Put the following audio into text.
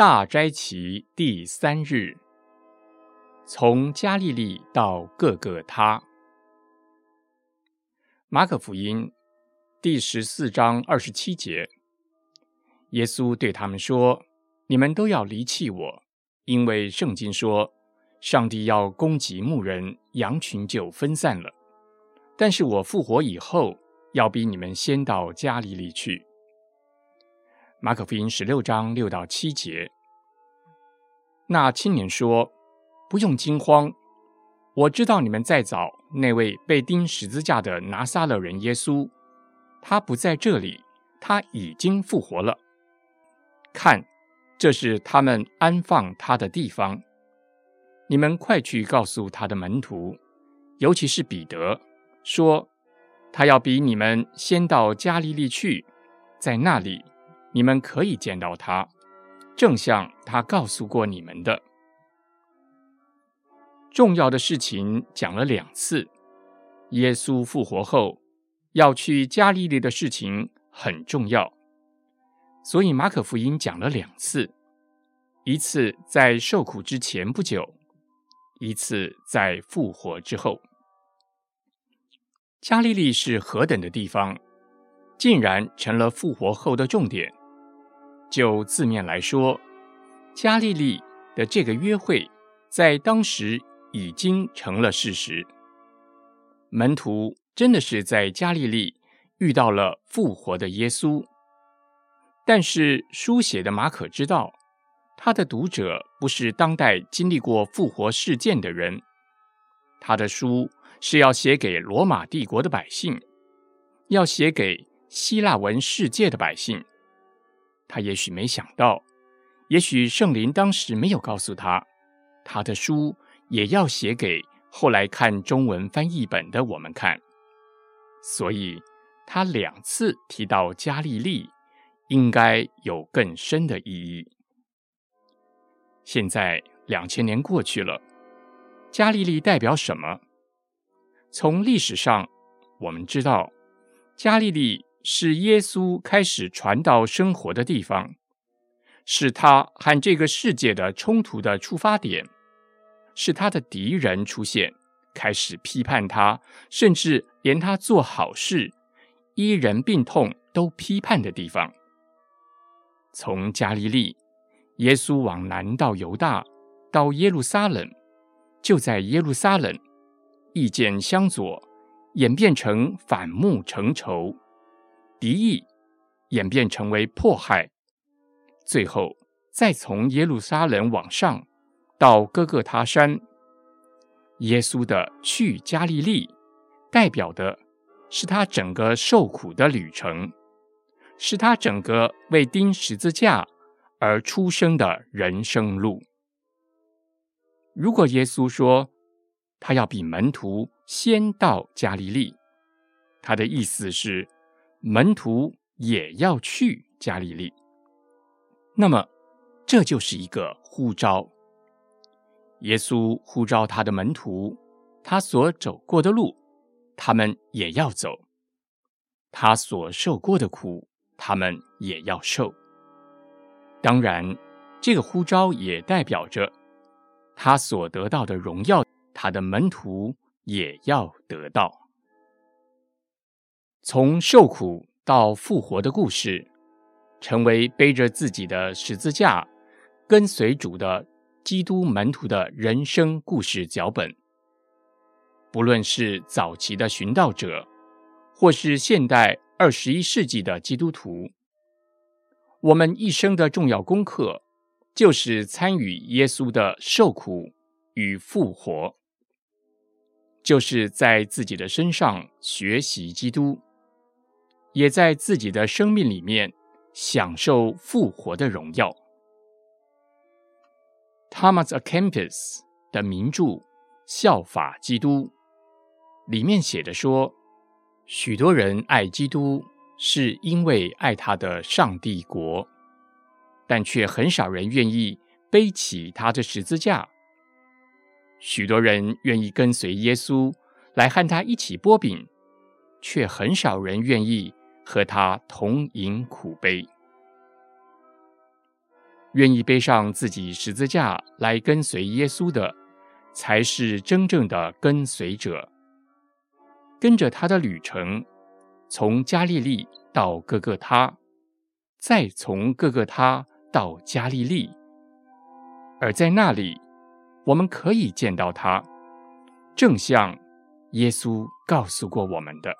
大斋期第三日，从加利利到各个他。马可福音第十四章二十七节，耶稣对他们说：“你们都要离弃我，因为圣经说，上帝要攻击牧人，羊群就分散了。但是我复活以后，要比你们先到加利利去。”马可福音十六章六到七节，那青年说：“不用惊慌，我知道你们在找那位被钉十字架的拿撒勒人耶稣，他不在这里，他已经复活了。看，这是他们安放他的地方。你们快去告诉他的门徒，尤其是彼得，说他要比你们先到加利利去，在那里。”你们可以见到他，正像他告诉过你们的。重要的事情讲了两次。耶稣复活后要去加利利的事情很重要，所以马可福音讲了两次：一次在受苦之前不久，一次在复活之后。加利利是何等的地方，竟然成了复活后的重点。就字面来说，加利利的这个约会在当时已经成了事实。门徒真的是在加利利遇到了复活的耶稣，但是书写的马可知道，他的读者不是当代经历过复活事件的人，他的书是要写给罗马帝国的百姓，要写给希腊文世界的百姓。他也许没想到，也许圣灵当时没有告诉他，他的书也要写给后来看中文翻译本的我们看。所以，他两次提到加利利，应该有更深的意义。现在两千年过去了，加利利代表什么？从历史上我们知道，加利利。是耶稣开始传道生活的地方，是他和这个世界的冲突的出发点，是他的敌人出现，开始批判他，甚至连他做好事、医人病痛都批判的地方。从加利利，耶稣往南到犹大，到耶路撒冷，就在耶路撒冷，意见相左，演变成反目成仇。敌意演变成为迫害，最后再从耶路撒冷往上到哥哥他山，耶稣的去加利利，代表的是他整个受苦的旅程，是他整个为钉十字架而出生的人生路。如果耶稣说他要比门徒先到加利利，他的意思是。门徒也要去加利利，那么这就是一个呼召。耶稣呼召他的门徒，他所走过的路，他们也要走；他所受过的苦，他们也要受。当然，这个呼召也代表着他所得到的荣耀，他的门徒也要得到。从受苦到复活的故事，成为背着自己的十字架跟随主的基督门徒的人生故事脚本。不论是早期的寻道者，或是现代二十一世纪的基督徒，我们一生的重要功课，就是参与耶稣的受苦与复活，就是在自己的身上学习基督。也在自己的生命里面享受复活的荣耀。Thomas A. Kempis 的名著《效法基督》里面写的说，许多人爱基督是因为爱他的上帝国，但却很少人愿意背起他的十字架。许多人愿意跟随耶稣来和他一起剥饼，却很少人愿意。和他同饮苦杯。愿意背上自己十字架来跟随耶稣的，才是真正的跟随者。跟着他的旅程，从加利利到各个他，再从各个他到加利利，而在那里，我们可以见到他，正像耶稣告诉过我们的。